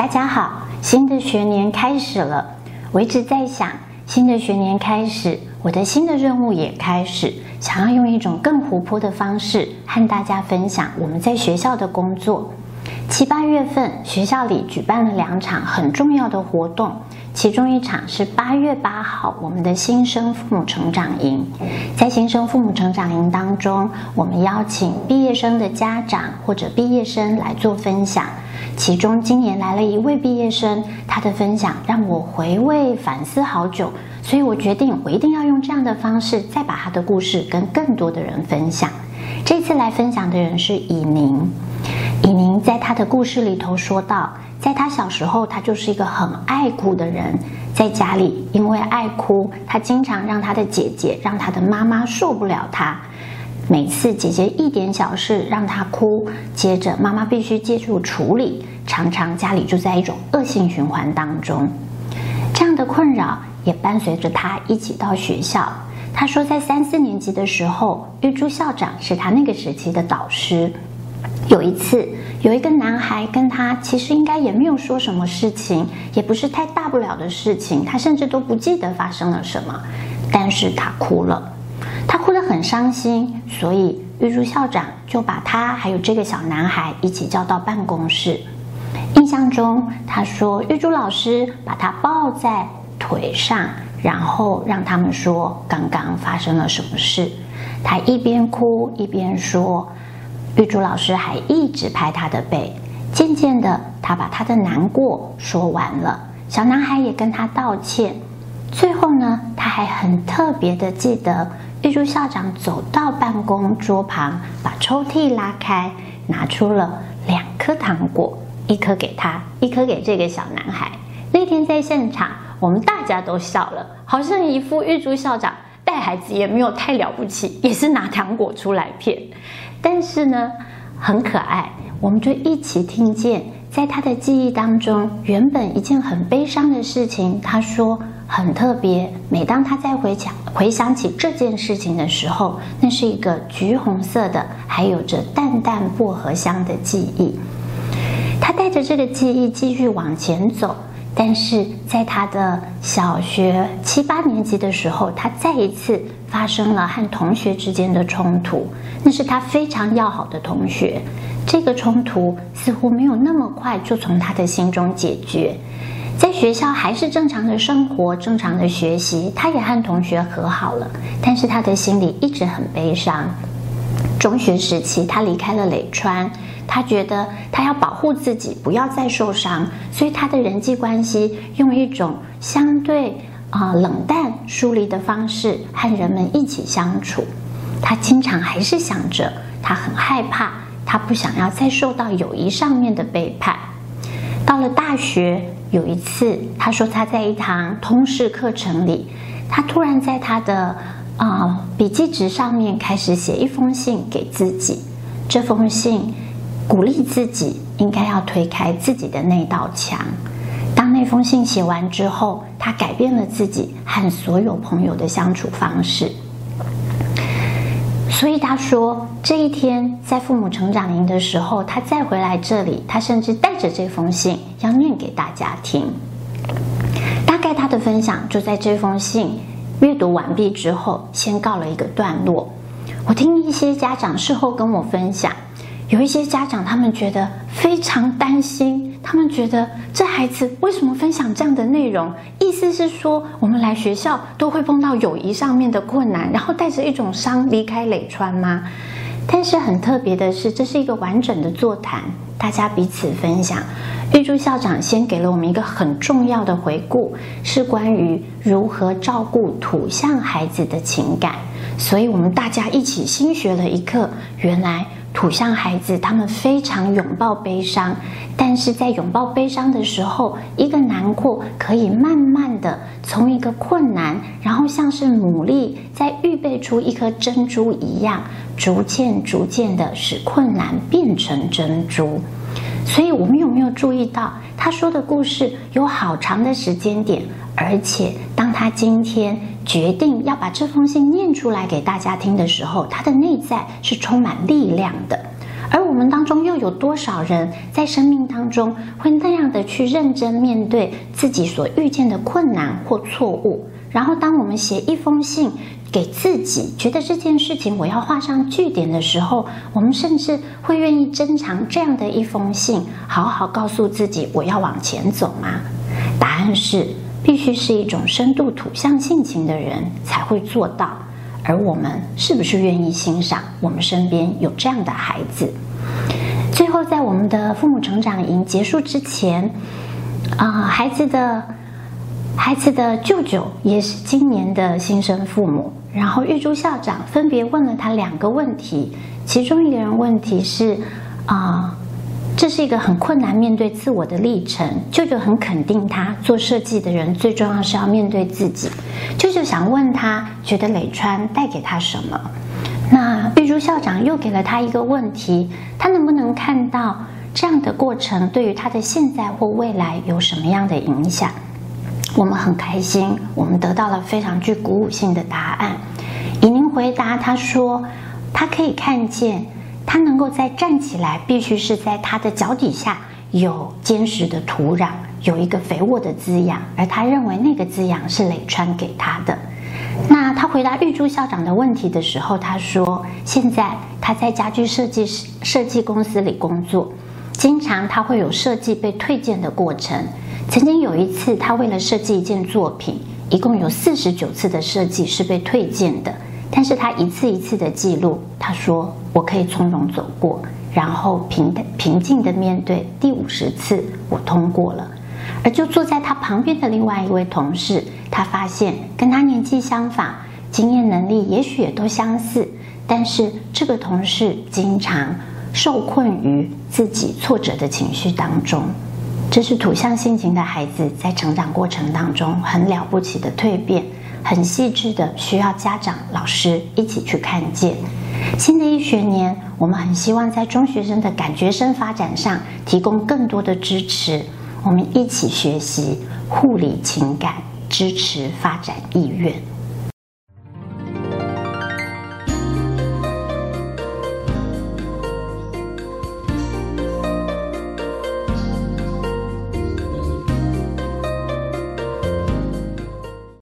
大家好，新的学年开始了，我一直在想，新的学年开始，我的新的任务也开始，想要用一种更活泼的方式和大家分享我们在学校的工作。七八月份，学校里举办了两场很重要的活动。其中一场是八月八号，我们的新生父母成长营。在新生父母成长营当中，我们邀请毕业生的家长或者毕业生来做分享。其中今年来了一位毕业生，他的分享让我回味反思好久，所以我决定我一定要用这样的方式，再把他的故事跟更多的人分享。这次来分享的人是以宁，以宁在他的故事里头说到。在他小时候，他就是一个很爱哭的人。在家里，因为爱哭，他经常让他的姐姐、让他的妈妈受不了他。每次姐姐一点小事让他哭，接着妈妈必须介入处理，常常家里就在一种恶性循环当中。这样的困扰也伴随着他一起到学校。他说，在三四年级的时候，玉珠校长是他那个时期的导师。有一次，有一个男孩跟他其实应该也没有说什么事情，也不是太大不了的事情，他甚至都不记得发生了什么，但是他哭了，他哭得很伤心，所以玉珠校长就把他还有这个小男孩一起叫到办公室。印象中，他说玉珠老师把他抱在腿上，然后让他们说刚刚发生了什么事。他一边哭一边说。玉珠老师还一直拍他的背，渐渐的，他把他的难过说完了。小男孩也跟他道歉。最后呢，他还很特别的记得，玉珠校长走到办公桌旁，把抽屉拉开，拿出了两颗糖果，一颗给他，一颗给这个小男孩。那天在现场，我们大家都笑了，好像一副玉珠校长带孩子也没有太了不起，也是拿糖果出来骗。但是呢，很可爱，我们就一起听见，在他的记忆当中，原本一件很悲伤的事情，他说很特别。每当他再回想回想起这件事情的时候，那是一个橘红色的，还有着淡淡薄荷香的记忆。他带着这个记忆继续往前走。但是在他的小学七八年级的时候，他再一次发生了和同学之间的冲突。那是他非常要好的同学，这个冲突似乎没有那么快就从他的心中解决。在学校还是正常的生活，正常的学习，他也和同学和好了，但是他的心里一直很悲伤。中学时期，他离开了磊川。他觉得他要保护自己，不要再受伤，所以他的人际关系用一种相对啊、冷淡疏离的方式和人们一起相处。他经常还是想着，他很害怕，他不想要再受到友谊上面的背叛。到了大学，有一次他说他在一堂通识课程里，他突然在他的啊、笔记纸上面开始写一封信给自己，这封信。鼓励自己应该要推开自己的那道墙。当那封信写完之后，他改变了自己和所有朋友的相处方式。所以他说，这一天在父母成长营的时候，他再回来这里，他甚至带着这封信要念给大家听。大概他的分享就在这封信阅读完毕之后，先告了一个段落。我听一些家长事后跟我分享。有一些家长，他们觉得非常担心，他们觉得这孩子为什么分享这样的内容？意思是说，我们来学校都会碰到友谊上面的困难，然后带着一种伤离开磊川吗？但是很特别的是，这是一个完整的座谈，大家彼此分享。玉珠校长先给了我们一个很重要的回顾，是关于如何照顾土象孩子的情感，所以我们大家一起新学了一课，原来。土象孩子，他们非常拥抱悲伤，但是在拥抱悲伤的时候，一个难过可以慢慢的从一个困难，然后像是努力在预备出一颗珍珠一样，逐渐逐渐的使困难变成珍珠。所以，我们有没有注意到他说的故事有好长的时间点？而且，当他今天决定要把这封信念出来给大家听的时候，他的内在是充满力量的。而我们当中又有多少人在生命当中会那样的去认真面对自己所遇见的困难或错误？然后，当我们写一封信给自己，觉得这件事情我要画上句点的时候，我们甚至会愿意珍藏这样的一封信，好好告诉自己我要往前走吗？答案是，必须是一种深度土象性情的人才会做到。而我们是不是愿意欣赏我们身边有这样的孩子？最后，在我们的父母成长营结束之前，啊、孩子的孩子的舅舅也是今年的新生父母，然后玉珠校长分别问了他两个问题，其中一个人问题是啊。这是一个很困难面对自我的历程。舅舅很肯定他做设计的人，最重要是要面对自己。舅舅想问他，觉得磊川带给他什么？那玉珠校长又给了他一个问题：他能不能看到这样的过程对于他的现在或未来有什么样的影响？我们很开心，我们得到了非常具鼓舞性的答案。以宁回答他说，他可以看见。他能够再站起来，必须是在他的脚底下有坚实的土壤，有一个肥沃的滋养，而他认为那个滋养是磊川给他的。那他回答玉珠校长的问题的时候，他说：“现在他在家具设计设计公司里工作，经常他会有设计被退件的过程。曾经有一次，他为了设计一件作品，一共有四十九次的设计是被退件的。”但是他一次一次的记录，他说：“我可以从容走过，然后平平静的面对。第五十次，我通过了。”而就坐在他旁边的另外一位同事，他发现跟他年纪相仿，经验能力也许也都相似，但是这个同事经常受困于自己挫折的情绪当中。这是土象性情的孩子在成长过程当中很了不起的蜕变。很细致的，需要家长、老师一起去看见。新的一学年，我们很希望在中学生的感觉生发展上提供更多的支持。我们一起学习护理情感，支持发展意愿。